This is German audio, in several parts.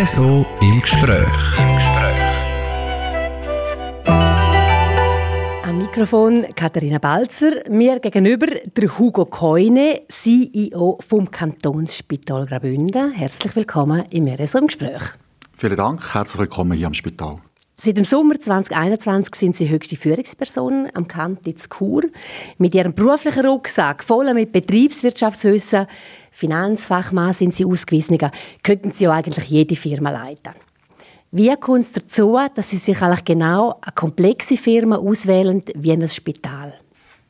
Reso im Gespräch. Im Gespräch. Am Mikrofon Katharina Balzer, mir gegenüber der Hugo Keune, CEO vom Kantonsspital Graubünden. Herzlich willkommen im Reso im Gespräch. Vielen Dank, herzlich willkommen hier am Spital. Seit dem Sommer 2021 sind Sie höchste Führungsperson am Kantitz Chur. Mit Ihrem beruflichen Rucksack, voll mit Betriebswirtschaftswissen, Finanzfachmann sind Sie ausgewiesen, könnten Sie ja eigentlich jede Firma leiten. Wie kommt es dazu, dass Sie sich eigentlich genau eine komplexe Firma auswählen wie ein Spital?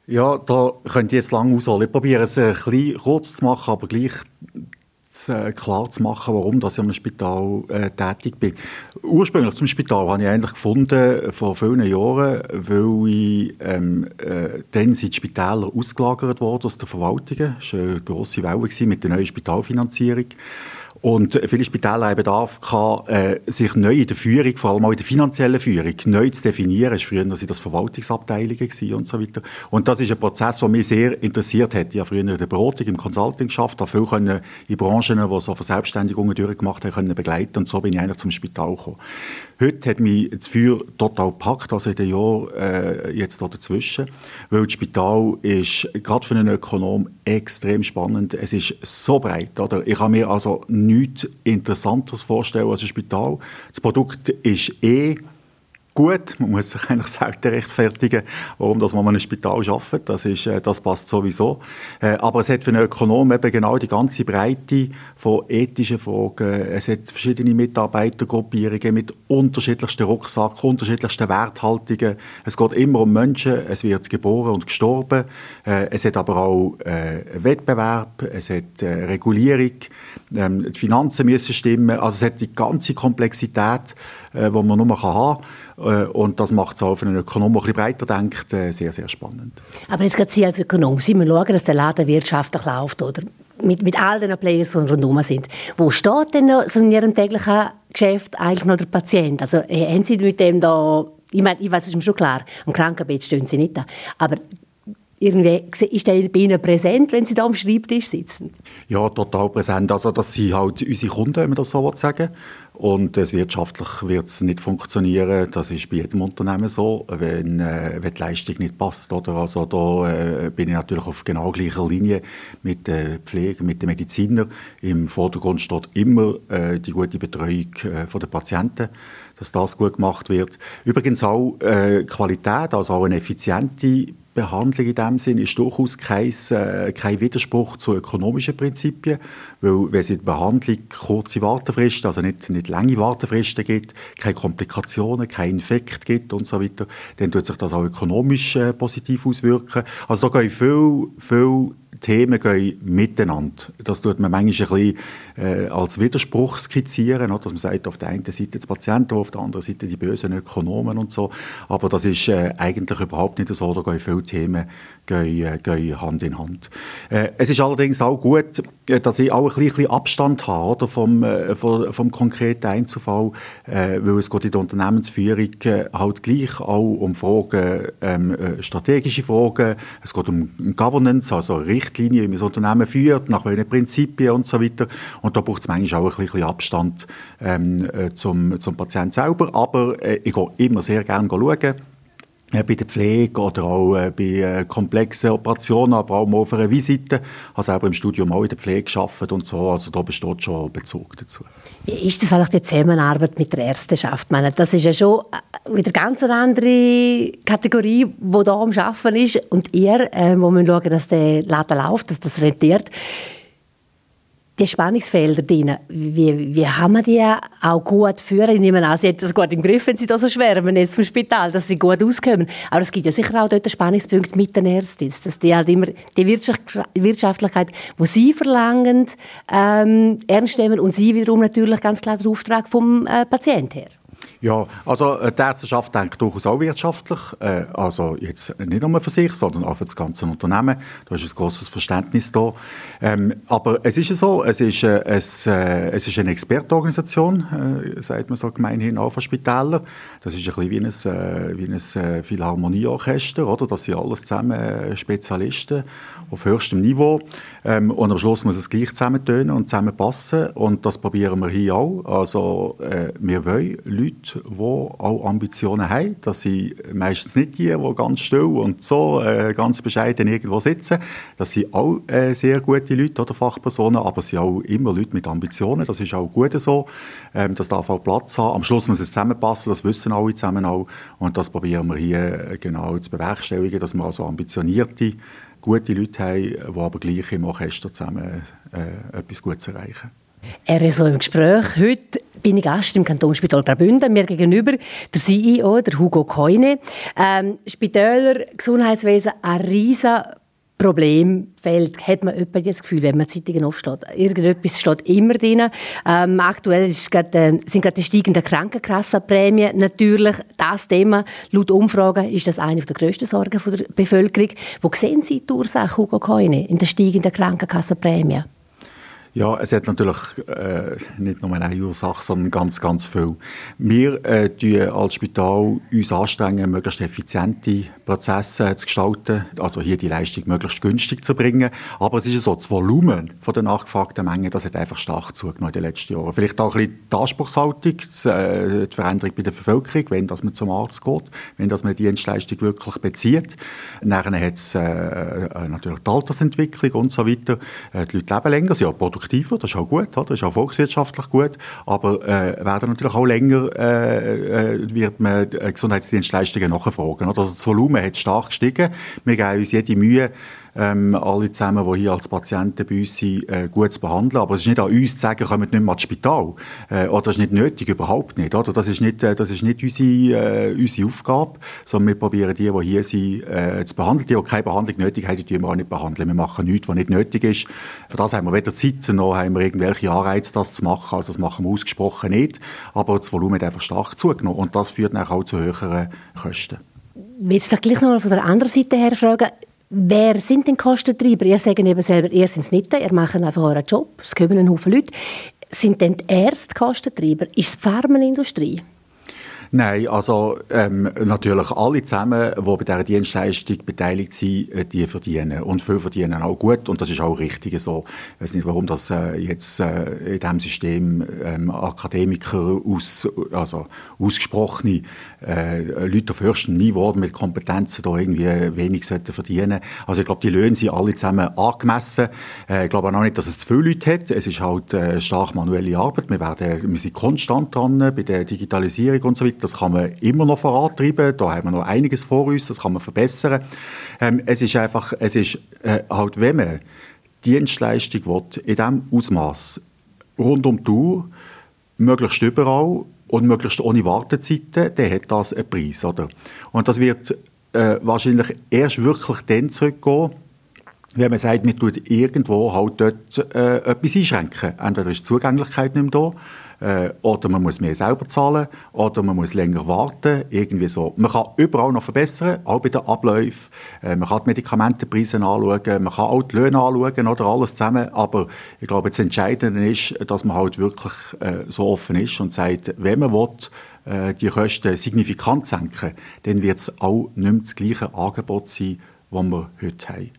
Ja, da könnt ihr jetzt lange ausholen. Ich probiere es ein bisschen kurz zu machen, aber gleich äh, klar zu machen, warum dass ich am Spital äh, tätig bin. Ursprünglich zum Spital habe ich eigentlich gefunden, vor vielen Jahren, weil ich, ähm, äh, dann sind die Spitäler ausgelagert worden aus der Verwaltung. Das war eine grosse Welle mit der neuen Spitalfinanzierung. Und viele Spitäler haben Bedarf gehabt, äh, sich neu in der Führung, vor allem auch in der finanziellen Führung, neu zu definieren. Es früher waren das Verwaltungsabteilungen und so weiter. Und das ist ein Prozess, der mich sehr interessiert hat. Ich habe früher in der Beratung, im Consulting geschafft, habe viel in Branchen, die so Verselbstständigungen durchgemacht haben, können begleiten. Und so bin ich eigentlich zum Spital gekommen. Heute hat mich das Feuer total gepackt, also in den Jahren äh, jetzt da dazwischen, weil das Spital ist gerade für einen Ökonom extrem spannend. Es ist so breit, oder? Ich kann mir also nichts Interessanteres vorstellen als ein Spital. Das Produkt ist eh gut. Man muss sich eigentlich selten rechtfertigen, warum dass man in einem Spital arbeitet. Das, ist, äh, das passt sowieso. Äh, aber es hat für einen Ökonom eben genau die ganze Breite von ethischen Fragen. Es hat verschiedene Mitarbeitergruppierungen mit unterschiedlichsten Rucksacken, unterschiedlichsten Werthaltungen. Es geht immer um Menschen. Es wird geboren und gestorben. Äh, es hat aber auch Wettbewerb. Es hat Regulierung. Ähm, die Finanzen müssen stimmen. Also es hat die ganze Komplexität, die man nur haben kann. Äh, und das macht es auch für einen Ökonom, der ein breiter denkt, äh, sehr, sehr spannend. Aber jetzt gerade Sie als Ökonom, Sie müssen schauen, dass der Laden wirtschaftlich läuft, oder? Mit, mit all den Players, die rundherum sind. Wo steht denn noch so in Ihrem täglichen Geschäft eigentlich noch der Patient? Also äh, haben Sie mit dem da, ich meine, ich weiß, es ist mir schon klar, am Krankenbett stehen Sie nicht da, aber irgendwie ist der bei Ihnen präsent, wenn Sie da am Schreibtisch sitzen? Ja, total präsent. Also das sind halt unsere Kunden, wenn man das so sagen und äh, wirtschaftlich wird es nicht funktionieren. Das ist bei jedem Unternehmen so, wenn, äh, wenn die Leistung nicht passt. Oder? Also da äh, bin ich natürlich auf genau gleicher Linie mit der Pflege, mit den Medizinern. Im Vordergrund steht immer äh, die gute Betreuung äh, der Patienten dass das gut gemacht wird. Übrigens auch äh, Qualität, also auch eine effiziente Behandlung in dem Sinn ist durchaus kein, äh, kein Widerspruch zu ökonomischen Prinzipien, weil wenn es in der Behandlung kurze Wartefristen, also nicht, nicht lange Wartefristen gibt, keine Komplikationen, kein Infekt gibt und so weiter, dann tut sich das auch ökonomisch äh, positiv auswirken. Also da gehen viel, viel Themen gehen miteinander. Das tut man manchmal ein bisschen äh, als Widerspruch skizzieren, dass man sagt, auf der einen Seite die Patienten, auf der anderen Seite die bösen Ökonomen und so. Aber das ist äh, eigentlich überhaupt nicht so. Da gehen viele Themen gehen, äh, gehen Hand in Hand. Äh, es ist allerdings auch gut, äh, dass ich auch ein bisschen Abstand habe oder, vom, äh, vom, vom konkreten Einzelfall, äh, weil es geht in der Unternehmensführung äh, halt gleich auch um Fragen, ähm, äh, strategische Fragen, es geht um Governance, also Richtlinien, wie man das Unternehmen führt, nach welchen Prinzipien und so weiter. Und da braucht es manchmal auch ein bisschen Abstand ähm, äh, zum, zum Patienten selber. Aber äh, ich gehe immer sehr gerne schauen bei der Pflege oder auch äh, bei äh, komplexen Operationen, aber auch mal auf einer Visite. Habe selber im Studium auch in der Pflege gearbeitet und so, also da besteht schon Bezug dazu. Wie ist das eigentlich die Zusammenarbeit mit der Ärzteschaft? Ich meine, das ist ja schon wieder ganz eine andere Kategorie, die da am Arbeiten ist und ihr, äh, wo wir schauen, dass der Laden läuft, dass das rentiert die Spannungsfelder drin, wie, wie haben wir die auch gut führen? Ich nehme an, Sie haben das gut im Griff, wenn Sie da so schwärmen jetzt vom Spital, dass Sie gut auskommen. Aber es gibt ja sicher auch dort einen Spannungspunkt mit den Ärzten, dass die halt immer die Wirtschaftlichkeit, die Sie verlangen, ähm, ernst nehmen und Sie wiederum natürlich ganz klar den Auftrag vom äh, Patienten her. Ja, also äh, die Ärzteschaft denkt durchaus auch wirtschaftlich. Äh, also jetzt nicht nur für sich, sondern auch für das ganze Unternehmen. Da ist ein großes Verständnis da. Ähm, aber es ist so, es ist, äh, es, es ist eine Expertenorganisation, sagt man so gemeinhin auch von Spitälern. Das ist ein bisschen wie ein, wie ein Philharmonieorchester, oder? Das sind alles zusammen Spezialisten auf höchstem Niveau. Ähm, und am Schluss muss es gleich zusammentönen und zusammenpassen. Und das probieren wir hier auch. Also, wir wollen Leute, die auch Ambitionen haben. Das sind meistens nicht die, die ganz still und so äh, ganz bescheiden irgendwo sitzen. Das sind auch äh, sehr gute Leute oder Fachpersonen, aber es sind auch immer Leute mit Ambitionen. Das ist auch gut so. Ähm, das darf auch Platz haben. Am Schluss muss es zusammenpassen, das wissen alle zusammen auch. Und das probieren wir hier äh, genau zu bewerkstelligen, dass wir also ambitionierte gute Leute haben, die aber gleich im Orchester zusammen äh, etwas Gutes erreichen. Er ist so im Gespräch. Heute bin ich Gast im Kantonsspital Graubünden. Mir gegenüber der CEO, der Hugo Keune. Ähm, Spitäler, Gesundheitswesen, ein riesen Problemfeld, hat man etwa das Gefühl, wenn man Zeitungen aufsteht. Irgendetwas steht immer drin. Ähm, aktuell ist grad, äh, sind gerade die steigenden Krankenkassenprämien natürlich das Thema. Laut Umfragen ist das eine der grössten Sorgen der Bevölkerung. Wo sehen Sie die Ursache, Hugo Keune, in den steigenden Krankenkassenprämien? Ja, es hat natürlich äh, nicht nur eine Ursache, sondern ganz, ganz viel. Wir äh, tun als Spital uns anstrengen, möglichst effiziente Prozesse zu gestalten, also hier die Leistung möglichst günstig zu bringen. Aber es ist ja so, das Volumen von der nachgefragten Menge, das hat einfach stark zugenommen in den letzten Jahren. Vielleicht auch ein bisschen die Anspruchshaltung, äh, die Veränderung bei der Bevölkerung, wenn dass man zum Arzt geht, wenn dass man die Dienstleistung wirklich bezieht. Dann hat es äh, äh, natürlich die Altersentwicklung und so weiter. Äh, die Leute leben länger, sie haben produktiver, das ist auch gut, das ist auch volkswirtschaftlich gut, aber äh, werden natürlich auch länger äh, äh, wird man Gesundheitsdienstleistungen nachfragen. Also das Volumen hat stark gestiegen. Wir geben uns jede Mühe, ähm, alle zusammen, die hier als Patienten bei uns sind, äh, gut zu behandeln. Aber es ist nicht an uns zu sagen, kommt nicht mehr ins Spital. Äh, oder das ist nicht nötig, überhaupt nicht. Oder? Das ist nicht, äh, das ist nicht unsere, äh, unsere Aufgabe, sondern wir probieren die, die hier sind, äh, zu behandeln. Die, die keine Behandlung nötig haben, die tun wir auch nicht behandeln. Wir machen nichts, was nicht nötig ist. Für das haben wir weder Zeit, noch haben wir irgendwelche Anreize, das zu machen. Also das machen wir ausgesprochen nicht. Aber das Volumen hat einfach stark zugenommen. Und das führt dann auch zu höheren Kosten. Ich will gleich noch mal von der anderen Seite her fragen. Wer sind denn Kostentreiber? Ihr sagt eben selber, ihr seid es nicht, ihr macht einfach euren Job, es kommen einen Haufen Leute. Sind denn die Ärzte Kostentreiber? Ist es die Pharmaindustrie? Nein, also ähm, natürlich alle zusammen, die bei dieser Dienstleistung beteiligt sind, äh, die verdienen. Und viele verdienen auch gut und das ist auch richtig so. Ich weiß nicht, warum das äh, jetzt äh, in diesem System ähm, Akademiker, aus, also ausgesprochene äh, Leute auf höchstem Niveau mit Kompetenzen da irgendwie wenig sollten verdienen. Also ich glaube, die Löhne sind alle zusammen angemessen. Äh, ich glaube auch nicht, dass es zu viele Leute hat. Es ist halt äh, stark manuelle Arbeit. Wir, werden, wir sind konstant dran bei der Digitalisierung und so weiter. Das kann man immer noch vorantreiben. Da haben wir noch einiges vor uns. Das kann man verbessern. Ähm, es ist einfach, es ist äh, halt, wenn man Dienstleistung will, in diesem Ausmaß rund um die Uhr, möglichst überall und möglichst ohne Wartezeiten, dann hat das einen Preis. Oder? Und das wird äh, wahrscheinlich erst wirklich dann zurückgehen, wenn man sagt, man tut irgendwo halt dort äh, etwas einschränken. Entweder ist die Zugänglichkeit nicht mehr da, äh, oder man muss mehr selber zahlen, oder man muss länger warten, irgendwie so. Man kann überall noch verbessern, auch bei den Abläufen. Äh, man kann die Medikamentenpreise anschauen, man kann auch die Löhne anschauen, oder alles zusammen. Aber ich glaube, das Entscheidende ist, dass man halt wirklich äh, so offen ist und sagt, wenn man will, äh, die Kosten signifikant senken, dann wird es auch nicht mehr das gleiche Angebot sein, das wir heute haben.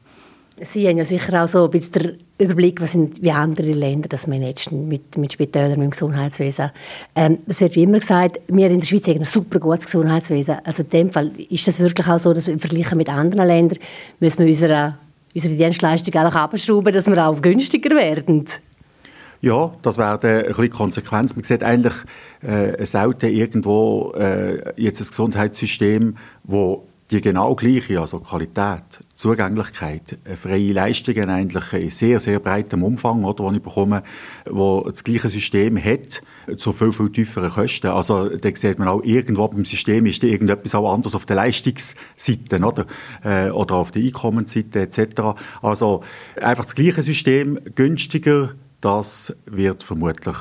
Sie haben ja sicher auch so ein bisschen Überblick, was sind, wie andere Länder das managen mit, mit Spitälern, mit dem Gesundheitswesen. Ähm, es wird wie immer gesagt, wir in der Schweiz haben ein super gutes Gesundheitswesen. Also in dem Fall ist das wirklich auch so, dass wir im Vergleich mit anderen Ländern müssen wir unsere, unsere Dienstleistung eigentlich abschrauben, dass wir auch günstiger werden. Ja, das wäre eine bisschen Konsequenz. Man sieht eigentlich äh, selten irgendwo äh, jetzt ein Gesundheitssystem, wo die genau gleiche, also Qualität, Zugänglichkeit, äh, freie Leistungen eigentlich in sehr, sehr breitem Umfang, oder, die ich bekomme, wo das gleiche System hat, zu viel, viel tieferen Kosten. Also, da sieht man auch, irgendwo beim System ist irgendetwas auch anders auf der Leistungsseite, oder? Äh, oder auf der Einkommensseite, etc. Also, einfach das gleiche System, günstiger, das wird vermutlich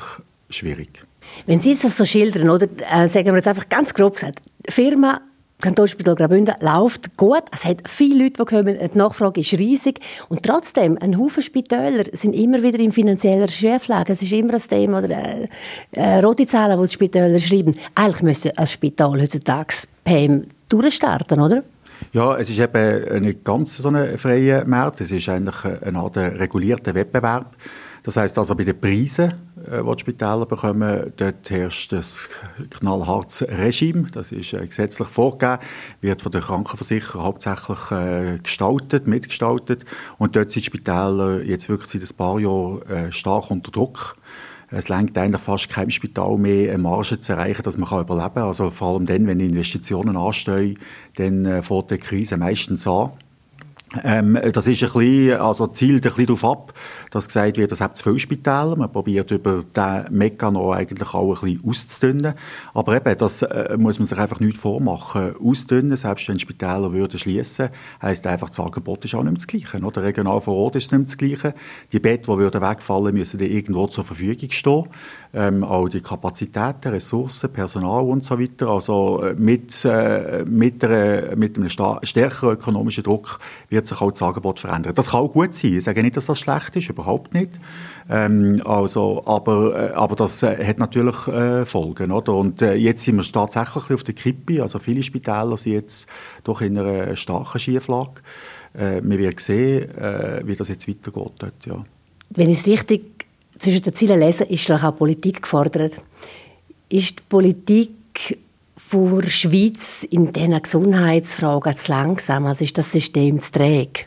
schwierig. Wenn Sie es so schildern, oder äh, sagen wir jetzt einfach ganz grob gesagt, Firma Kantonsspital Graubünden läuft gut. Es hat viele Leute, die kommen. Die Nachfrage ist riesig. Und trotzdem, ein Haufen Spitäler sind immer wieder in finanzieller Schieflage. Es ist immer ein Thema, oder äh, äh, rote Zahlen, die die Spitäler schreiben. Eigentlich müsste ein Spital heutzutage PEM durchstarten, oder? Ja, es ist eben nicht ganz so ein freier Markt. Es ist eigentlich eine Art regulierter Wettbewerb. Das heißt also bei den Preisen, äh, die die Spitäler bekommen, dort herrscht ein knallhartes Regime. Das ist äh, gesetzlich vorgegeben, wird von den Krankenversicherern hauptsächlich äh, gestaltet, mitgestaltet. Und dort sind die Spitäler jetzt wirklich seit ein paar Jahren stark unter Druck. Es lenkt eigentlich fast kein Spital mehr, eine Marge zu erreichen, dass man überleben kann. Also vor allem dann, wenn Investitionen anstehen, dann fährt die Krise meistens an. Ähm, das ist ein bisschen, also zielt ein bisschen darauf ab, dass gesagt wird, es hat zu viele Spitäler. Man probiert über diesen Mechanismus eigentlich auch ein bisschen auszudünnen. Aber eben, das äh, muss man sich einfach nicht vormachen. Ausdünnen, selbst wenn Spitäler würden schließen, heisst einfach, das Angebot ist auch nicht das Gleiche. Oder regional vor Ort ist nicht das Gleiche. Die Betten, die würden wegfallen, müssen irgendwo zur Verfügung stehen. Ähm, auch die Kapazitäten, Ressourcen, Personal und so weiter. Also äh, mit, äh, mit, einer, mit einem stärkeren ökonomischen Druck wird sich auch das Angebot verändern. Das kann auch gut sein. Ich sage nicht, dass das schlecht ist, überhaupt nicht. Ähm, also, aber, äh, aber das äh, hat natürlich äh, Folgen. Oder? Und äh, jetzt sind wir tatsächlich auf der Kippe. Also viele Spitäler sind jetzt doch in einer starken Schieflage. Wir werden sehen, wie das jetzt weitergeht. Dort, ja. Wenn ich es richtig zwischen den Zielen lese, ist auch Politik gefordert. Ist die Politik die Schweiz in diesen Gesundheitsfragen zu langsam? Also ist das System zu träge?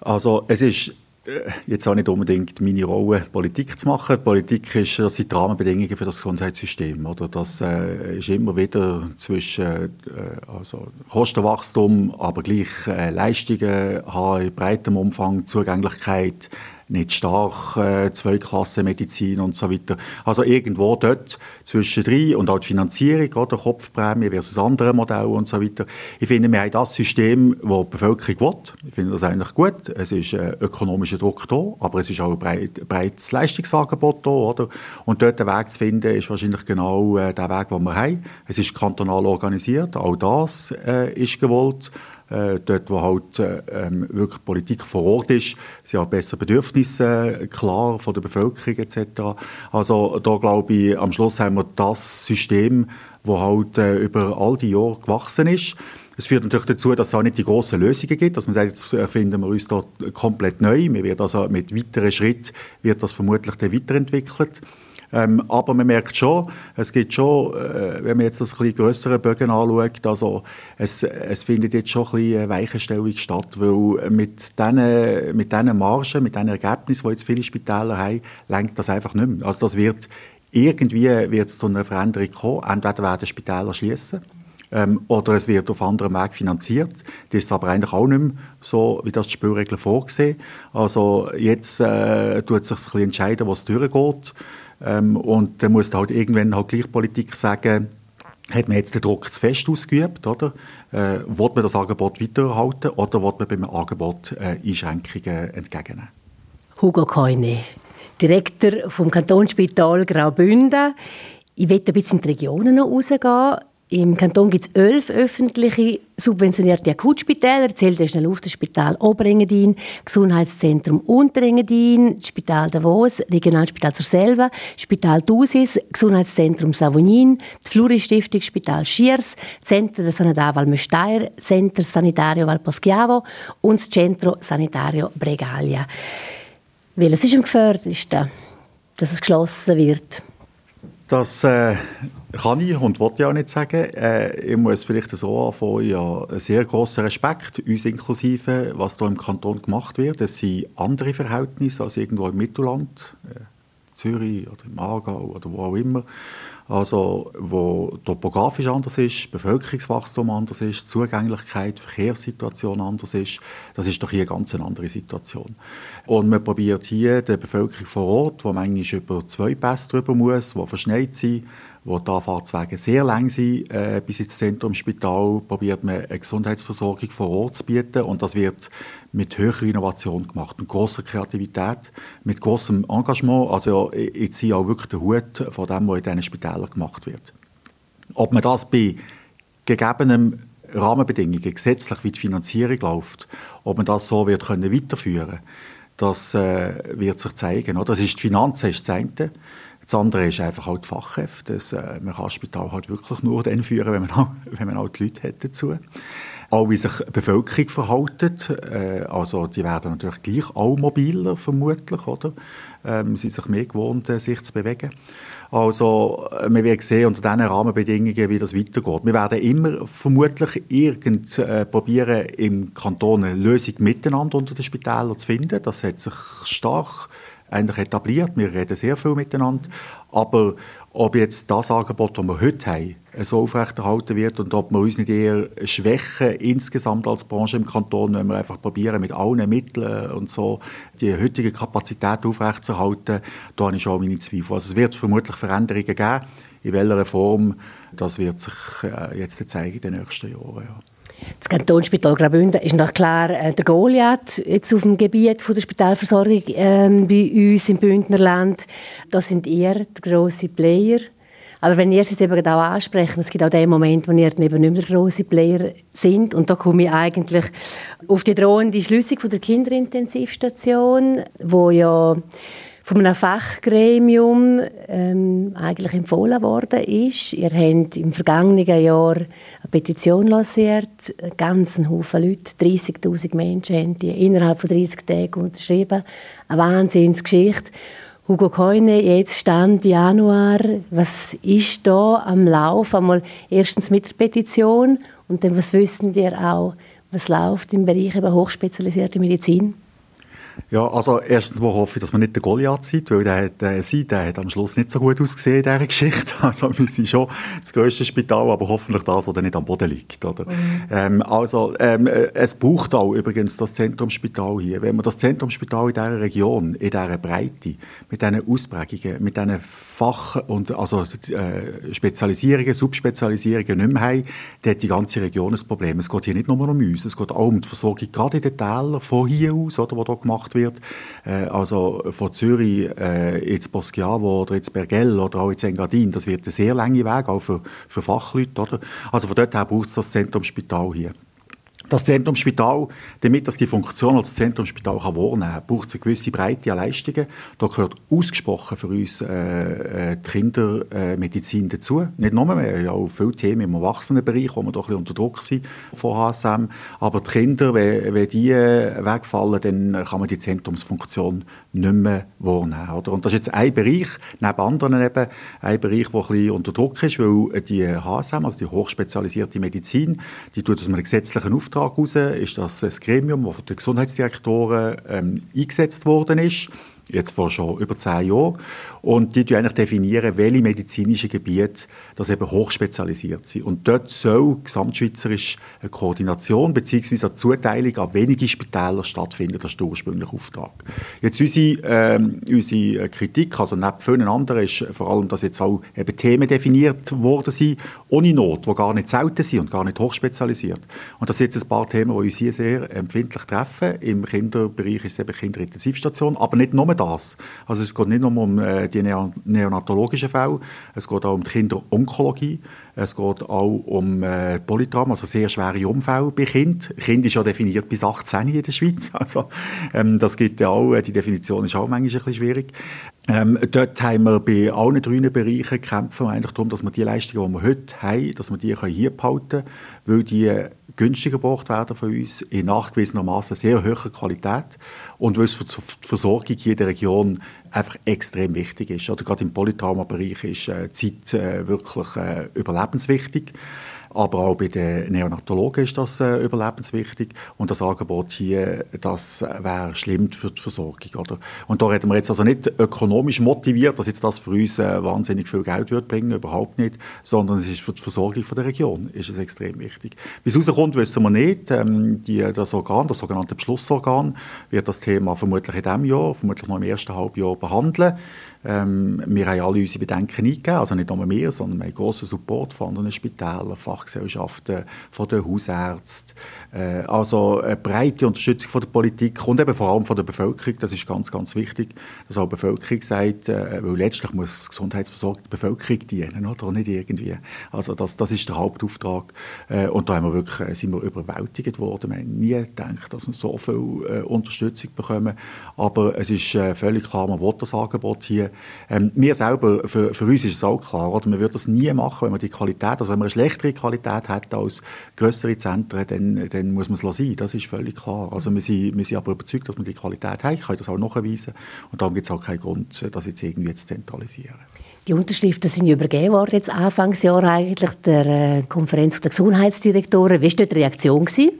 Also es ist äh, jetzt auch nicht unbedingt meine Rolle, Politik zu machen. Politik ist, das sind die Rahmenbedingungen für das Gesundheitssystem. Oder? Das äh, ist immer wieder zwischen äh, also Kostenwachstum, aber gleich äh, Leistungen haben in breitem Umfang, Zugänglichkeit, nicht stark, äh, Zweiklassenmedizin und so weiter. Also irgendwo dort zwischen drei und auch die Finanzierung, oder Kopfprämie versus andere Modelle und so weiter. Ich finde, wir haben das System, das die Bevölkerung will. Ich finde das eigentlich gut. Es ist äh, ökonomischer Druck da, aber es ist auch ein breit, breites Leistungsangebot da, oder? Und dort den Weg zu finden, ist wahrscheinlich genau äh, der Weg, den wir haben. Es ist kantonal organisiert, auch das äh, ist gewollt äh, dort, wo halt äh, ähm, wirklich Politik vor Ort ist, sind auch besser Bedürfnisse äh, klar von der Bevölkerung etc. Also da glaube ich, am Schluss haben wir das System, das halt äh, über all die Jahre gewachsen ist. Es führt natürlich dazu, dass es auch nicht die grossen Lösungen gibt, dass man sagt, jetzt erfinden wir uns da komplett neu. Wir werden also mit weiteren Schritten wird das vermutlich dann weiterentwickelt. Ähm, aber man merkt schon, es gibt schon, äh, wenn man jetzt das ein größere Bögen anschaut, also es, es findet jetzt schon ein bisschen Weichenstellung statt, weil mit diesen, mit diesen Margen, mit diesen Ergebnissen, die jetzt viele Spitäler haben, lenkt das einfach nicht mehr. Also das wird, irgendwie wird es zu einer Veränderung kommen. Entweder werden Spitäler schließen ähm, oder es wird auf anderem Weg finanziert. Das ist aber eigentlich auch nicht mehr so, wie das die Spielregeln vorgesehen. Also jetzt äh, tut sich ein bisschen entscheiden, was durchgeht. Ähm, und dann muss halt irgendwann halt gleich Politik sagen, hat man jetzt den Druck zu fest ausgeübt, oder? Äh, will man das Angebot weiterhalten oder will man beim Angebot äh, Einschränkungen entgegennehmen? Hugo Keune, Direktor vom Kantonsspital Graubünden. Ich will ein bisschen in die Regionen noch rausgehen. Im Kanton gibt es elf öffentliche subventionierte Akutspitäler. Ich zähle schnell auf das Spital Oberengadin, Gesundheitszentrum Unterengadin, Spital Davos, Regionalspital zur Selva, Spital Dusis, Gesundheitszentrum Savonin, die Fluri-Stiftung Spital Schiers, Center der Sanità Valmesteier, Center Sanitario Valposchiavo und das Centro Sanitario Bregaglia. Welches ist am gefährdesten, dass es geschlossen wird? Das äh, kann ich und wollte ich auch nicht sagen. Äh, ich muss vielleicht so anfangen, ja, sehr grossen Respekt, uns inklusive, was hier im Kanton gemacht wird. Es sind andere Verhältnisse als irgendwo im Mittelland, äh, Zürich oder im Aargau oder wo auch immer. Also, wo topografisch anders ist, Bevölkerungswachstum anders ist, Zugänglichkeit, Verkehrssituation anders ist. Das ist doch hier eine ganz andere Situation. Und man probiert hier der Bevölkerung vor Ort, wo manchmal über zwei Pässe drüber muss, die verschneit sind, wo die Anfahrtswege sehr lang sind, äh, bis ins Zentrumsspital, probiert man eine Gesundheitsversorgung vor Ort zu bieten und das wird mit höherer Innovation gemacht, mit großer Kreativität, mit großem Engagement. Also ich, ich ziehe auch wirklich den Hut von dem, was in diesen Spitälern gemacht wird. Ob man das bei gegebenen Rahmenbedingungen, gesetzlich wie die Finanzierung läuft, ob man das so wird können weiterführen das äh, wird sich zeigen. Oder? Das ist die Finanzen, ist das. Das andere ist einfach halt Fachkräfte. Das, äh, man kann das Spital halt wirklich nur dann führen, wenn man auch, wenn man auch die Leute hat dazu. Auch wie sich die Bevölkerung verhält. Äh, also die werden natürlich gleich auch mobiler, vermutlich. Oder? Ähm, sie sind sich mehr gewohnt, äh, sich zu bewegen. Also äh, wir werden sehen unter diesen Rahmenbedingungen, wie das weitergeht. Wir werden immer vermutlich irgend äh, probieren, im Kanton eine Lösung miteinander unter den Spitälern zu finden. Das hat sich stark eigentlich etabliert. Wir reden sehr viel miteinander. Aber ob jetzt das Angebot, das wir heute haben, so aufrechterhalten wird und ob wir uns nicht eher schwächen insgesamt als Branche im Kanton, wenn wir einfach probieren, mit allen Mitteln und so die heutige Kapazität aufrechtzuerhalten, da habe ich schon meine Zweifel. Also es wird vermutlich Veränderungen geben. In welcher Form, das wird sich äh, jetzt zeigen in den nächsten Jahren. Ja. Das Kantonsspital Graubünden ist noch klar äh, der Goliath jetzt auf dem Gebiet der Spitalversorgung äh, bei uns im Bündnerland. Das sind eher die grossen Player. Aber wenn ihr es eben auch ansprechen, es gibt auch den Moment, wo ihr eben nicht mehr grosse Player sind. Und da komme ich eigentlich auf die drohende Schließung der Kinderintensivstation, wo ja von einem Fachgremium ähm, eigentlich empfohlen worden ist. Ihr habt im vergangenen Jahr eine Petition lanciert, einen ganzen Haufen Leute, 30'000 Menschen haben die innerhalb von 30 Tagen unterschrieben. Eine Wahnsinnsgeschichte. Hugo Koine, jetzt Stand Januar, was ist da am Lauf? Einmal erstens mit der Petition und dann was wissen wir auch, was läuft im Bereich eben hochspezialisierte Medizin? Ja, also erstens mal hoffe ich, dass man nicht der Goliath sieht, weil der, der, der hat am Schluss nicht so gut ausgesehen in dieser Geschichte. Also wir sind schon das grösste Spital, aber hoffentlich das, was nicht am Boden liegt. Oder? Mhm. Ähm, also ähm, es braucht auch übrigens das Zentrumsspital hier. Wenn man das Zentrumsspital in dieser Region, in dieser Breite, mit diesen Ausprägungen, mit diesen Fach- und also äh, Spezialisierungen, Subspezialisierungen nicht mehr haben, dann hat die ganze Region ein Problem. Es geht hier nicht nur um uns, es geht auch um die Versorgung gerade in den Tälern von hier aus, oder, wo hier gemacht wird. Äh, also von Zürich äh, ins Boschiavo oder ins Bergell oder auch ins Engadin, das wird ein sehr langer Weg, auch für, für Fachleute. Oder? Also von dort her braucht es das Zentrumsspital hier. Das Zentrumsspital, damit das die Funktion als Zentrumsspital kann wahrnehmen kann, braucht es eine gewisse Breite an Leistungen. Da gehört ausgesprochen für uns äh, äh die Kindermedizin dazu. Nicht nur, wir haben ja auch viele Themen im Erwachsenenbereich, wo wir doch ein unter Druck sind von HSM. Aber die Kinder, wenn, wenn die äh, wegfallen, dann kann man die Zentrumsfunktion nicht mehr wahrnehmen. Oder? Und das ist jetzt ein Bereich, neben anderen eben, ein Bereich, der ein bisschen unter Druck ist, weil die HSM, also die hochspezialisierte Medizin, die tut aus einem gesetzlichen Auftrag heraus, ist das ein Gremium, das von den Gesundheitsdirektoren ähm, eingesetzt worden ist jetzt vor schon über zehn Jahren. Und die eigentlich definieren, welche medizinischen Gebiete das eben hochspezialisiert sind. Und dort soll gesamtschweizerisch eine Koordination bzw. eine Zuteilung an wenige Spitäler stattfinden. Das ist der ursprüngliche Auftrag. Jetzt unsere, ähm, unsere Kritik, also neben vielen anderen, ist vor allem, dass jetzt auch eben Themen definiert worden sind, ohne Not, die gar nicht selten sind und gar nicht hochspezialisiert. Und das sind jetzt ein paar Themen, die uns hier sehr empfindlich treffen. Im Kinderbereich ist es eben Kinderintensivstation, aber nicht nur das. Also es geht nicht nur um äh, die neonatologischen Fälle, es geht auch um die Kinderonkologie, es geht auch um äh, Polytrauma, also sehr schwere Unfälle bei Kind. Kind ist ja definiert bis 18 in der Schweiz, also ähm, das gibt ja auch, äh, die Definition ist auch manchmal ein bisschen schwierig. Ähm, dort haben wir bei allen drei Bereichen kämpfen eigentlich darum, dass wir die Leistungen, die wir heute haben, dass wir die hier behalten können, weil die günstiger gebracht werden von uns, in nachgewiesenermaßen sehr hoher Qualität und weil es für die Versorgung hier in der Region einfach extrem wichtig ist. Oder gerade im Polytrauma-Bereich ist äh, Zeit äh, wirklich äh, überlebenswichtig. Aber auch bei den Neonatologen ist das äh, überlebenswichtig. Und das Angebot hier, das wäre schlimm für die Versorgung. Oder? Und da reden wir jetzt also nicht ökonomisch motiviert, dass jetzt das für uns äh, wahnsinnig viel Geld wird bringen, überhaupt nicht, sondern es ist für die Versorgung von der Region ist es extrem wichtig. Wie es rauskommt, wissen wir nicht. Ähm, die, das Organ, das sogenannte Beschlussorgan, wird das Thema vermutlich in diesem Jahr, vermutlich noch im ersten Halbjahr behandeln. Ähm, wir haben alle unsere Bedenken eingegeben, also nicht nur wir, sondern wir haben grossen Support von anderen Spitälern, Fachgesellschaften, von den Hausärzten. Äh, also eine breite Unterstützung von der Politik und eben vor allem von der Bevölkerung. Das ist ganz, ganz wichtig, dass auch die Bevölkerung sagt, äh, weil letztlich muss das Gesundheitsversorgung der Bevölkerung dienen, oder? nicht irgendwie. Also das, das ist der Hauptauftrag. Äh, und da haben wir wirklich, äh, sind wir überwältigt worden. Wir haben nie gedacht, dass wir so viel äh, Unterstützung bekommen. Aber es ist äh, völlig klar, man will das Angebot hier ähm, wir selber, für, für uns ist es auch klar, oder? man würde das nie machen, wenn man die Qualität, also wenn man eine schlechtere Qualität hat als größere Zentren, dann, dann muss man es sein, das ist völlig klar. Also wir sind, wir sind aber überzeugt, dass wir die Qualität haben, ich kann das auch nachweisen und darum gibt es auch keinen Grund, das jetzt irgendwie zu zentralisieren. Die Unterschriften sind übergeben worden jetzt Anfangsjahr eigentlich der äh, Konferenz der Gesundheitsdirektoren. Wie war dort die Reaktion? Gewesen?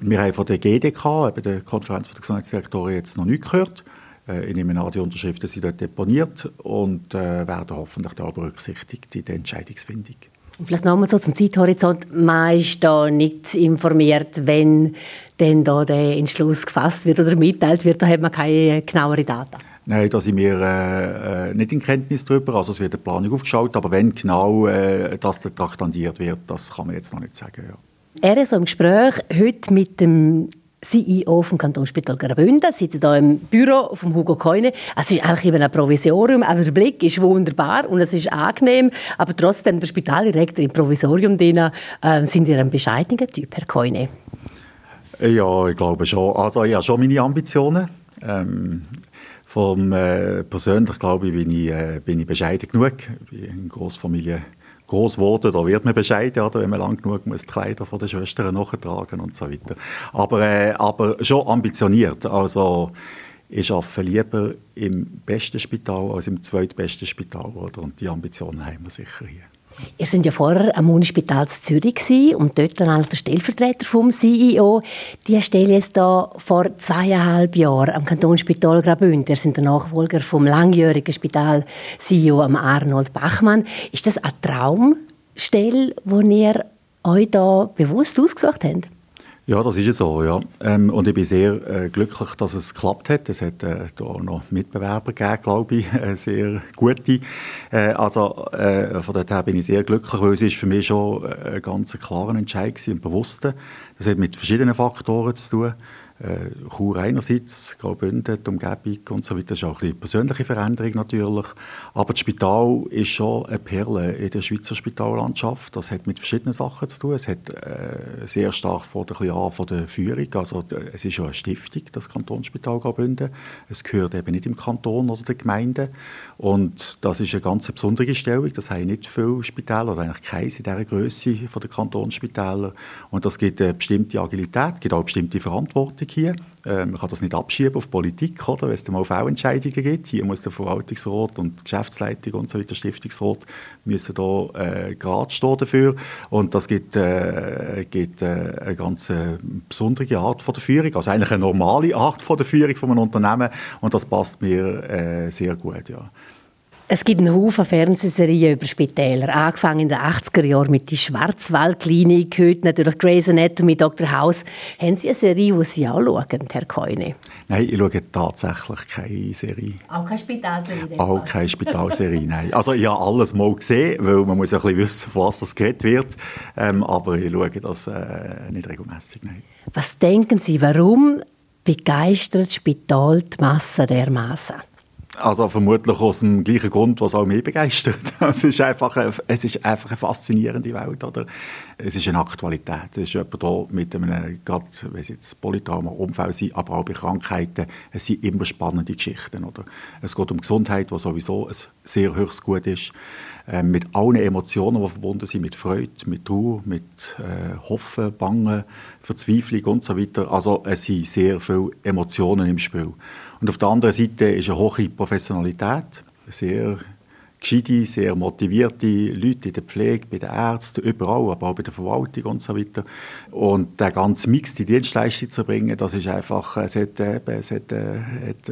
Wir haben von der GDK, eben der Konferenz der Gesundheitsdirektoren, jetzt noch nichts gehört. Äh, ich nehme an, die Unterschriften sind dort deponiert und äh, werden hoffentlich da berücksichtigt in der Entscheidungsfindung. Und vielleicht nochmal so zum Zeithorizont. Man ist da nicht informiert, wenn denn da der Entschluss gefasst wird oder mitteilt wird. Da hat man keine genaueren Daten. Nein, da sind wir äh, äh nicht in Kenntnis darüber. Also es wird eine Planung aufgeschaut, aber wenn genau äh, das traktandiert wird, das kann man jetzt noch nicht sagen. Ja. Er ist so im Gespräch heute mit dem CEO vom Kantonsspital Graubünden, sitzt hier im Büro von Hugo Keune. Es ist eigentlich eben ein Provisorium, aber der Blick ist wunderbar und es ist angenehm, aber trotzdem, der Spitaldirektor im Provisorium drin, äh, sind ihr ein bescheidener Typ, Herr Keune? Ja, ich glaube schon. Also ich habe schon meine Ambitionen. Ähm, vom, äh, persönlich glaube ich, bin ich, äh, bin ich bescheiden genug. Ich bin in Großfamilie groß wurde, da wird man bescheiden, oder, wenn man lang genug muss die Kleider von den Schwestern nachtragen und so weiter. Aber, äh, aber schon ambitioniert. Also ich arbeite lieber im besten Spital als im zweitbesten Spital. Oder? Und die Ambitionen haben wir sicher hier. Ihr seid ja vorher am Unispital Zürich und dort dann der Stellvertreter vom CEO. Die stelle jetzt da vor zweieinhalb Jahren am Kantonsspital Graubünden. Ihr seid der Nachfolger vom langjährigen Spital-CEO Arnold Bachmann. Ist das eine Traumstelle, die ihr euch da bewusst ausgesucht habt? Ja, das ist so, ja. Ähm, und ich bin sehr äh, glücklich, dass es geklappt hat. Es hat äh, da noch Mitbewerber gegeben, glaube ich, äh, sehr gute. Äh, also äh, von daher bin ich sehr glücklich, weil es ist für mich schon äh, ein ganz klarer Entscheid und bewusster. Das hat mit verschiedenen Faktoren zu tun äh, Chur einerseits, Graubünden, die Umgebung und so weiter. Das ist auch eine persönliche Veränderung natürlich. Aber das Spital ist schon eine Perle in der Schweizer Spitallandschaft. Das hat mit verschiedenen Sachen zu tun. Es hat äh, sehr stark von der, an von der Führung. Also, es ist ja eine Stiftung, das Kantonsspital Graubünden. Es gehört eben nicht im Kanton oder der Gemeinde. Und das ist eine ganz besondere Stellung. Das haben nicht viele Spitäler, oder eigentlich keins in dieser Größe der Kantonsspitäler. Und das gibt eine bestimmte Agilität, gibt auch eine bestimmte Verantwortung hier. Äh, man kann das nicht abschieben auf Politik, oder? wenn es mal V-Entscheidungen gibt. Hier muss der Verwaltungsrat und die Geschäftsleitung und so weiter, Stiftungsrat, müssen da äh, gerade stehen dafür. Und das gibt, äh, gibt äh, eine ganz äh, besondere Art von der Führung, also eigentlich eine normale Art von der Führung von einem Unternehmen. Und das passt mir äh, sehr gut, ja. Es gibt einen Haufen Fernsehserien über Spitäler. Angefangen in den 80er Jahren mit «Die Schwarzwaldklinik», heute natürlich «Grey's Anatomy», «Dr. House». Haben Sie eine Serie, die Sie auch schauen, Herr Keune? Nein, ich schaue tatsächlich keine Serie. Auch keine Spitalserie? Auch keine Spitalserie, nein. Also ich habe alles mal gesehen, weil man muss ein bisschen wissen, von was das geredet wird. Ähm, aber ich schaue das äh, nicht regelmäßig, nein. Was denken Sie, warum begeistert Spital die Masse dermaßen? Also vermutlich aus dem gleichen Grund, was auch mich begeistert. Es ist einfach es ist einfach eine faszinierende Welt, oder? Es ist eine Aktualität. Es ist jemand da mit einem, gerade, wenn jetzt Polytrauma, Unfall sind, aber auch bei Krankheiten, es sind immer spannende Geschichten, oder? Es geht um Gesundheit, was sowieso ein sehr höchst Gut ist, äh, mit allen Emotionen, die verbunden sind, mit Freude, mit Trauer, mit äh, Hoffen, Bangen, Verzweiflung und so weiter. Also es sind sehr viele Emotionen im Spiel. Und auf der anderen Seite ist eine hohe Professionalität, sehr gescheite, sehr motivierte Leute in der Pflege, bei den Ärzten, überall, aber auch bei der Verwaltung und so weiter. Und der ganze Mix, die Dienstleistung zu bringen, das ist einfach, es hat, es hat,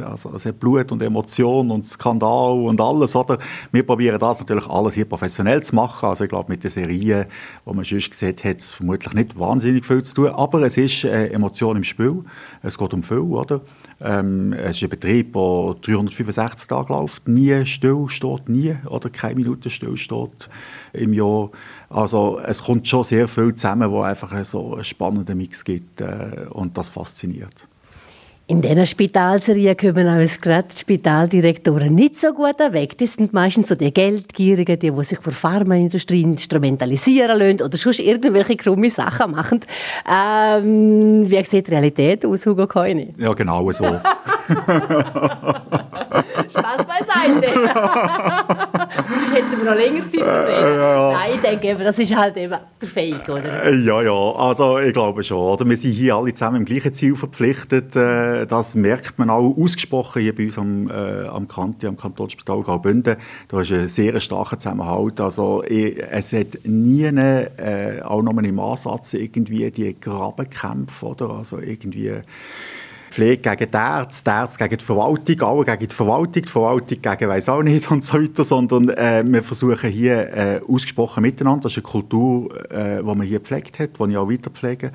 also, es hat Blut und Emotion und Skandal und alles, oder? Wir probieren das natürlich alles hier professionell zu machen. Also ich glaube, mit den Serien, die man schon sieht, hat es vermutlich nicht wahnsinnig viel zu tun, aber es ist äh, Emotion im Spiel. Es geht um viel, oder? Ähm, es ist ein Betrieb, der 365 Tage läuft, nie still steht, nie oder keine Minute still steht im Jahr. Also es kommt schon sehr viel zusammen, wo einfach so einen spannenden Mix gibt äh, und das fasziniert. In dieser Spitalserie kommen uns gerade die Spitaldirektoren nicht so gut weg. Das sind meistens so die Geldgierigen, die, die sich für die Pharmaindustrie instrumentalisieren lassen oder sonst irgendwelche krumme Sachen machen. Ähm, wie sieht die Realität aus, Hugo Koine? Ja, genau so. Spaß beiseite. Sonst hätten wir noch länger Zeit zu reden. Ja. Nein, ich denke, das ist halt eben der Fake, oder? Ja, ja, also ich glaube schon. Oder? Wir sind hier alle zusammen im gleichen Ziel verpflichtet. Äh, das merkt man auch ausgesprochen hier bei uns am, äh, am Kanti, am Kantonsspital Graubünden. Da ist ein sehr starker Zusammenhalt. Also ich, es hat nie, äh, auch noch im Ansatz, irgendwie die Grabenkämpfe, oder? Also irgendwie Pflege gegen die Ärzte, die Ärzte gegen die Verwaltung, alle gegen die Verwaltung, die Verwaltung gegen weiss auch nicht und so weiter, sondern äh, wir versuchen hier äh, ausgesprochen miteinander, das ist eine Kultur, äh, die man hier gepflegt hat, die ich auch weiter pflege,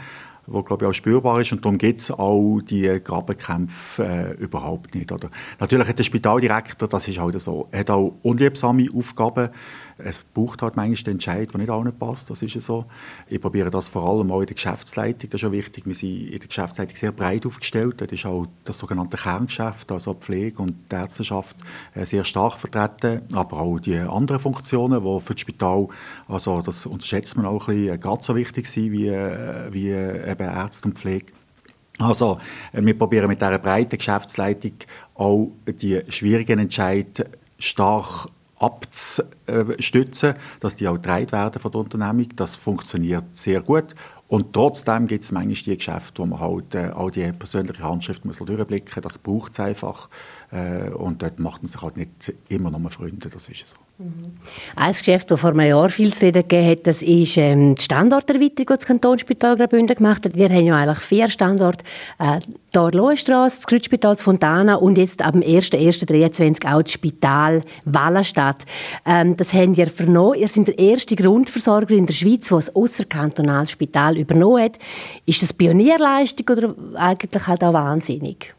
wo glaube ich auch spürbar ist und darum gibt es auch die Grabenkämpfe äh, überhaupt nicht. Oder? Natürlich hat der Spitaldirektor, das ist halt so, hat auch unliebsame Aufgaben, es braucht halt manchmal den Entscheid, der nicht allen passt, das ist ja so. Ich probiere das vor allem auch in der Geschäftsleitung, das ist auch wichtig, wir sind in der Geschäftsleitung sehr breit aufgestellt, das ist auch das sogenannte Kerngeschäft, also Pflege und die Ärzteschaft äh, sehr stark vertreten, aber auch die anderen Funktionen, die für das Spital, also das unterschätzt man auch ein bisschen, äh, ganz so wichtig sind wie, äh, wie eben Ärzte und Pflege. Also, wir probieren mit dieser breiten Geschäftsleitung auch die schwierigen Entscheidungen stark abzustützen, dass die auch getragen werden von der Unternehmung. Das funktioniert sehr gut. Und trotzdem gibt es manchmal die Geschäfte, wo man halt äh, all die persönliche Handschrift muss durchblicken muss. Das braucht es einfach. Äh, und dort macht man sich halt nicht immer noch Freunde, das ist so. Mhm. Ein Geschäft, das vor einem Jahr viel zu reden gegeben hat, das ist ähm, die Standorterweiterung, die das Kantonsspital Graubünden gemacht hat. Wir haben ja eigentlich vier Standorte. Äh, hier Lohenstrasse, das Kreuzspital Fontana und jetzt ab dem 1.1.23 auch das Spital Wallenstadt. Ähm, das haben wir vernommen. Ihr seid der erste Grundversorger in der Schweiz, der ein ausserkantonales Spital übernommen hat. Ist das Pionierleistung oder eigentlich halt auch wahnsinnig?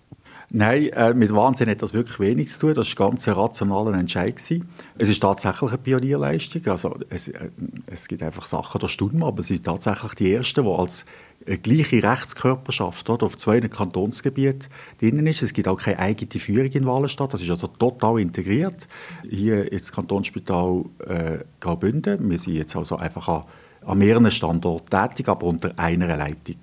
Nein, äh, mit Wahnsinn hat das wirklich wenig zu tun. Das war ganz ein rationaler Entscheid. Gewesen. Es ist tatsächlich eine Pionierleistung. Also, es, äh, es gibt einfach Sachen, da staunen aber es sind tatsächlich die Ersten, die als eine gleiche Rechtskörperschaft oder, auf zwei Kantonsgebieten drin ist. Es gibt auch keine eigene Führung in Wallenstadt. Das ist also total integriert. Hier das Kantonsspital äh, Graubünden. Wir sind jetzt also einfach an, an mehreren Standorten tätig, aber unter einer Leitung.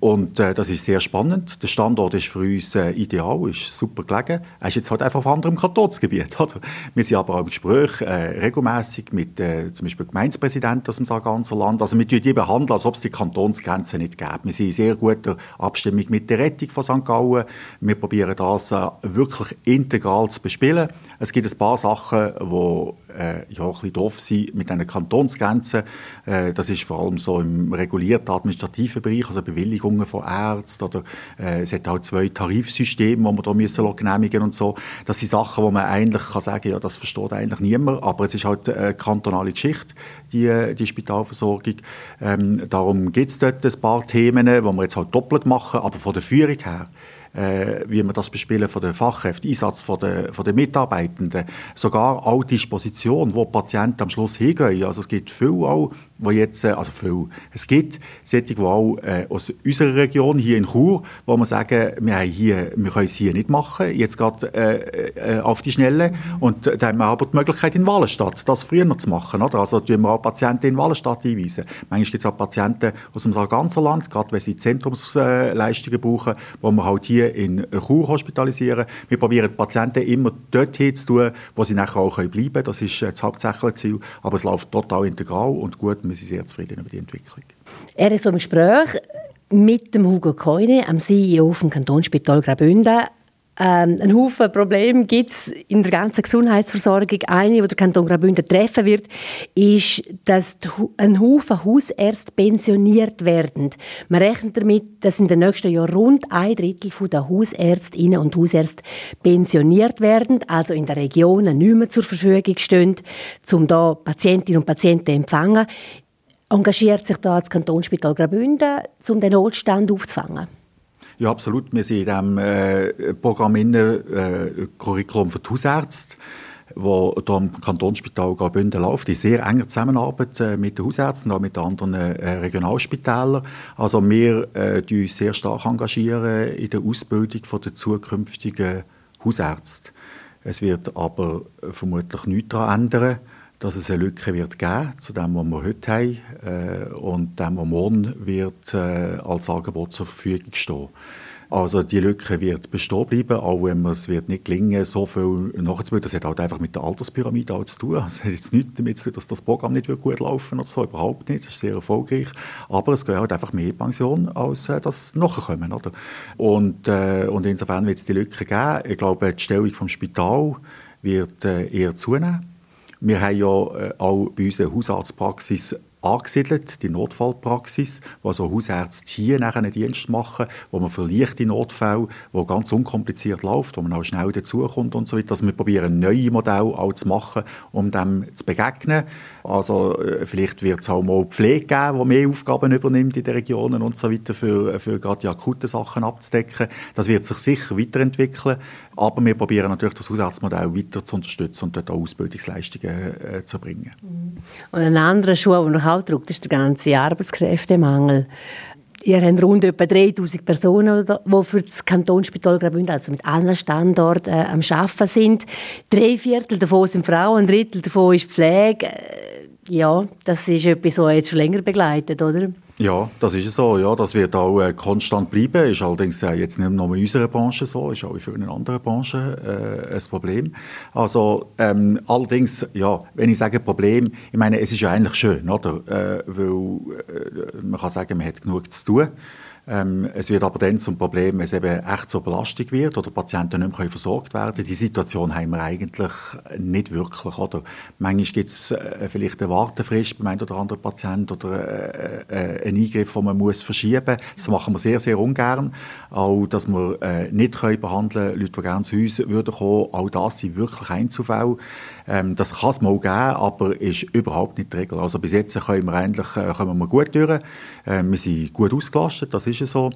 Und äh, das ist sehr spannend. Der Standort ist für uns äh, ideal, ist super gelegen. Er ist jetzt halt einfach auf anderem Kantonsgebiet. Oder? Wir sind aber auch im Gespräch äh, regelmäßig mit äh, zum Beispiel Gemeindepräsidenten aus dem ganzen Land. Also wir behandeln die behandeln, als ob es die Kantonsgrenzen nicht gäbe. Wir sind in sehr guter Abstimmung mit der Rettung von St. Gallen. Wir probieren das äh, wirklich integral zu bespielen. Es gibt ein paar Sachen, die äh, ja, ein bisschen doof sind mit den Kantonsgrenzen. Äh, das ist vor allem so im regulierten administrativen Bereich, also Bewilligungen von Ärzten oder äh, es hat auch zwei Tarifsysteme, die man da müssen genehmigen und so. Das sind Sachen, wo man eigentlich kann sagen, ja, das versteht eigentlich niemand, aber es ist halt eine kantonale Geschichte, die, die Spitalversorgung. Ähm, darum gibt es dort ein paar Themen, die wir jetzt halt doppelt machen, aber von der Führung her äh, wie wir das bespielen von den Fachkräften, Einsatz von den, von den Mitarbeitenden, sogar all die Disposition, wo Patienten am Schluss hingehen. Also es gibt viel auch wo jetzt, äh, also viel, es gibt solche, die auch äh, aus unserer Region, hier in Chur, wo man sagen, wir, haben hier, wir können es hier nicht machen, jetzt gerade äh, äh, auf die Schnelle. Und da haben wir aber die Möglichkeit in Wallenstadt, das früher noch zu machen. Oder? Also tun wir auch Patienten in Wallenstadt einweisen. Manchmal gibt es auch Patienten aus dem ganzen Land, gerade wenn sie Zentrumsleistungen brauchen, wo wir halt hier in Chur hospitalisieren. Wir probieren die Patienten immer dort zu tun, wo sie nachher auch bleiben können. Das ist äh, das hauptsächliche Ziel. Aber es läuft total integral und gut wir sind sehr zufrieden über die Entwicklung. Er ist im Gespräch mit dem Hugo Keune, am CEO vom Kantonsspital Graubünden. Ähm, ein Haufen Probleme gibt in der ganzen Gesundheitsversorgung. Eine, die der Kanton Graubünden treffen wird, ist, dass ein Haufen Hausärzte pensioniert werden. Man rechnet damit, dass in den nächsten Jahren rund ein Drittel der Hausärztinnen und Hausärzte pensioniert werden, also in den Regionen nicht mehr zur Verfügung stehen, um da Patientinnen und Patienten zu empfangen. Engagiert sich da das Kantonsspital Graubünden, um den Notstand aufzufangen? Ja, absolut. Wir sind in diesem äh, Programm innen, äh, Curriculum für die Hausärzte, wo hier am Kantonsspital Graubünden läuft, in sehr enger Zusammenarbeit äh, mit den Hausärzten, und mit den anderen äh, Regionalspitälern. Also wir äh, uns sehr stark engagieren in der Ausbildung der zukünftigen Hausärzte. Es wird aber vermutlich nichts daran ändern, dass es eine Lücke wird geben zu dem, was wir heute haben äh, und dem, was morgen wird äh, als Angebot zur Verfügung stehen. Also die Lücke wird bestehen bleiben, auch wenn es wird nicht gelingen, so viel nachzubilden. Das hat halt einfach mit der Alterspyramide auch zu tun. Es hat jetzt nichts damit zu tun, dass das Programm nicht gut laufen oder so, überhaupt nicht. Es ist sehr erfolgreich. Aber es geht halt einfach mehr Pension, als äh, das nachkommen. Oder? Und, äh, und insofern wird es die Lücke geben. Ich glaube, die Stellung vom Spital wird äh, eher zunehmen. Wir haben ja äh, auch bei uns eine Hausarztpraxis angesiedelt, die Notfallpraxis, wo also Hausärzte hier nachher einen Dienst machen, wo man für leichte Notfälle, wo ganz unkompliziert läuft, wo man auch schnell dazukommt und so weiter, dass wir probieren, neue Modelle auch zu machen, um dem zu begegnen. Also äh, vielleicht wird es auch mal Pflege geben, die mehr Aufgaben übernimmt in den Regionen und so weiter, für, für gerade die akuten Sachen abzudecken. Das wird sich sicher weiterentwickeln, aber wir probieren natürlich das Hausarztmodell weiter zu unterstützen und dort auch Ausbildungsleistungen äh, zu bringen. Und ein anderer Schuh, der drückt, ist der ganze Arbeitskräftemangel. Ihr habt rund etwa 3000 Personen, die für das Kantonsspital Graubünden, also mit allen Standorten, äh, am Arbeiten sind. Drei Viertel davon sind Frauen, ein Drittel davon ist Pflege. Äh, ja, das ist etwas, was jetzt schon länger begleitet, oder? Ja, das ist so. Ja, das wird auch äh, konstant bleiben. Ist allerdings äh, jetzt nicht nur in unserer Branche so, ist auch in vielen anderen Branchen äh, ein Problem. Also ähm, allerdings, ja, wenn ich sage Problem, ich meine, es ist ja eigentlich schön, oder? Äh, weil äh, man kann sagen, man hat genug zu tun. Ähm, es wird aber dann zum Problem, wenn es eben echt zur Belastung wird oder Patienten nicht mehr versorgt werden können. Die Situation haben wir eigentlich nicht wirklich. Oder? Manchmal gibt es äh, vielleicht eine Wartefrist beim einen oder anderen Patienten oder äh, äh, einen Eingriff, den man muss verschieben muss. Das machen wir sehr, sehr ungern. Auch, dass wir äh, nicht können behandeln können, Leute, die gerne zu uns würden kommen, auch das sind wirklich Einzelfälle. Ähm, das kann es mal geben, aber ist überhaupt nicht die Regel. Also bis jetzt können wir eigentlich äh, kommen wir gut durch. Wir sind gut ausgelastet, das ist so.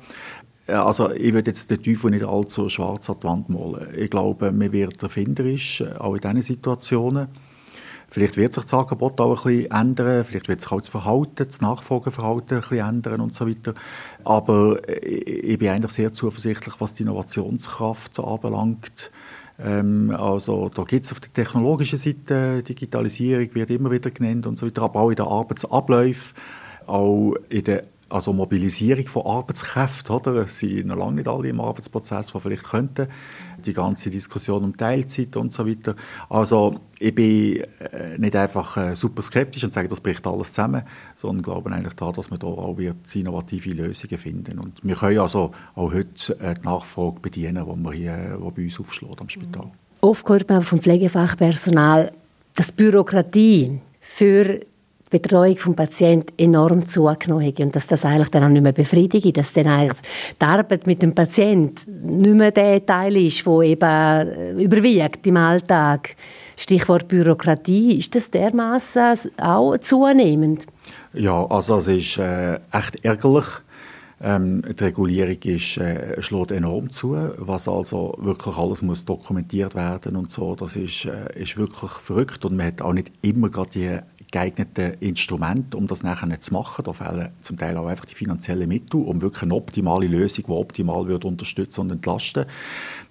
Äh, also ich würde jetzt den Teufel nicht allzu schwarz an die Wand malen. Ich glaube, man wird erfinderisch, äh, auch in diesen Situationen. Vielleicht wird sich das Angebot auch ein bisschen ändern, vielleicht wird sich auch das Verhalten, das Nachfolgeverhalten ein bisschen ändern und so weiter. Aber ich bin eigentlich sehr zuversichtlich, was die Innovationskraft anbelangt. Ähm, also da gibt es auf der technologischen Seite, Digitalisierung wird immer wieder genannt und so weiter, aber auch in den Arbeitsabläufen, auch in der also Mobilisierung von Arbeitskräften, oder? Es sind noch lange nicht alle im Arbeitsprozess, die vielleicht könnten. Die ganze Diskussion um Teilzeit und so weiter. Also ich bin äh, nicht einfach äh, super skeptisch und sage, das bricht alles zusammen, sondern glaube eigentlich daran, dass wir da auch wird innovative Lösungen finden. Und wir können also auch heute äh, die Nachfrage bedienen, die wir hier, die bei uns aufschlägt am Spital. Oft hört man vom Pflegefachpersonal, dass Bürokratie für Betreuung des Patienten enorm zugenommen hat und dass das eigentlich dann auch nicht mehr befriedigt, dass dann eigentlich die Arbeit mit dem Patienten nicht mehr der Teil ist, der eben äh, überwiegt im Alltag. Stichwort Bürokratie, ist das dermaßen auch zunehmend? Ja, also es ist äh, echt ärgerlich. Ähm, die Regulierung ist, äh, schlägt enorm zu, was also wirklich alles muss dokumentiert werden und so. Das ist, äh, ist wirklich verrückt und man hat auch nicht immer gerade die geeigneten Instrumente, um das nachher zu machen. Da fehlen zum Teil auch einfach die finanziellen Mittel, um wirklich eine optimale Lösung, die optimal wird unterstützen und entlasten.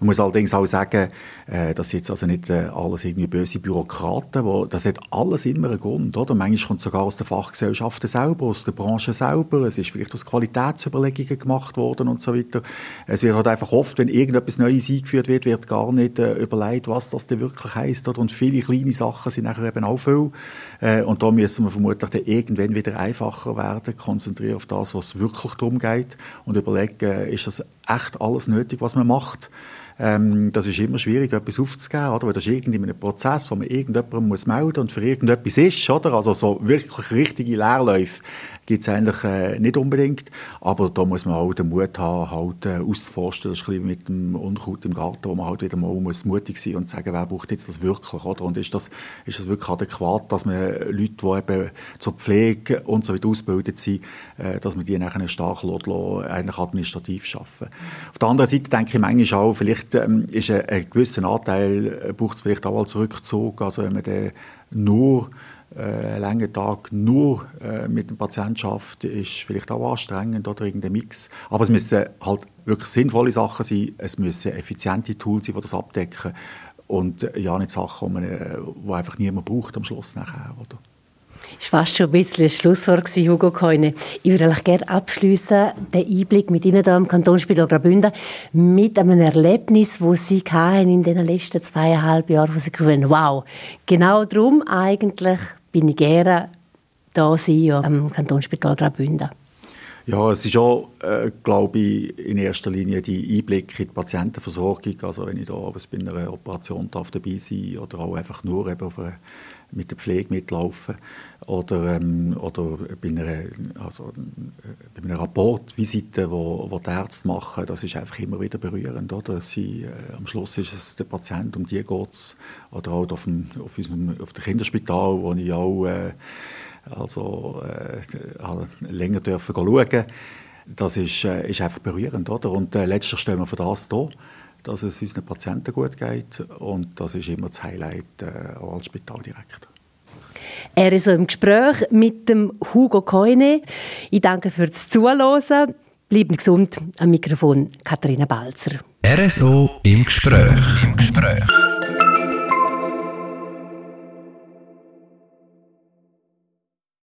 Man muss allerdings auch sagen, äh, das sind jetzt also nicht äh, alles irgendwie böse Bürokraten, wo, das hat alles immer einen Grund, oder? Manchmal kommt es sogar aus den Fachgesellschaften selber, aus der Branche selber. Es ist vielleicht aus Qualitätsüberlegungen gemacht worden und so weiter. Es wird halt einfach oft, wenn irgendetwas Neues eingeführt wird, wird gar nicht äh, überlegt, was das denn wirklich heisst, oder? Und viele kleine Sachen sind nachher eben auch viel. Äh, und da müssen wir vermutlich dann irgendwann wieder einfacher werden, konzentrieren auf das, was wirklich darum geht und überlegen, ist das echt alles nötig, was man macht. Ähm, das ist immer schwierig, etwas aufzugeben, oder? Weil das ist irgendwie ein Prozess, wo man irgendjemandem muss melden und für irgendetwas ist, oder? Also so wirklich richtige Leerläufe gibt es eigentlich äh, nicht unbedingt. Aber da muss man auch den Mut haben, halt, äh, auszuforsten. Das ist ein bisschen mit dem Unkraut im Garten, wo man halt wieder mal muss mutig sein und sagen, wer braucht jetzt das wirklich, oder? Und ist das, ist das wirklich adäquat, dass man Leute, die eben zur Pflege und so weiter ausgebildet sind, äh, dass man die nachher stark lässt, eigentlich administrativ arbeiten. Auf der anderen Seite denke ich manchmal auch, vielleicht ähm, ist ein, ein gewisser Anteil, äh, braucht es vielleicht auch als Rückzug, also wenn man den nur äh, langen Tag nur äh, mit dem Patienten schafft, ist vielleicht auch anstrengend oder irgendein Mix. Aber es müssen halt wirklich sinnvolle Sachen sein, es müssen effiziente Tools sein, die das abdecken und äh, ja nicht Sachen, die, man, die einfach niemand braucht am Schluss nachher. Oder? Das war fast schon ein bisschen ein Schlusswort, Hugo Keune. Ich würde gerne abschließen, den Einblick mit Ihnen hier im Kantonsspital Graubünden mit einem Erlebnis, das Sie hatten in den letzten zweieinhalb Jahren, wo Sie gefunden wow, genau darum eigentlich bin ich gerne da sein am Kantonsspital Graubünden. Ja, es ist auch, äh, glaube ich, in erster Linie die Einblick in die Patientenversorgung. Also wenn ich da bei einer Operation darf dabei sein oder auch einfach nur eben auf eine, mit der Pflege mitlaufen oder, ähm, oder bei einer, also, äh, bei einer Rapportvisite, wo, wo die Ärzte machen, das ist einfach immer wieder berührend. Oder? Sie, äh, am Schluss ist es der Patient, um die geht es. Oder auch auf dem, auf unserem, auf dem Kinderspital, wo ich auch äh, also äh, länger dürfen schauen. Das ist, äh, ist einfach berührend, oder? Und äh, letztlich stellen wir für das da, dass es unseren Patienten gut geht und das ist immer das Highlight äh, als Spitaldirektor. Er ist so im Gespräch mit dem Hugo Keune. Ich danke fürs Zuhören. Bleiben gesund. Am Mikrofon Katharina Balzer. RSO im Gespräch. Im Gespräch.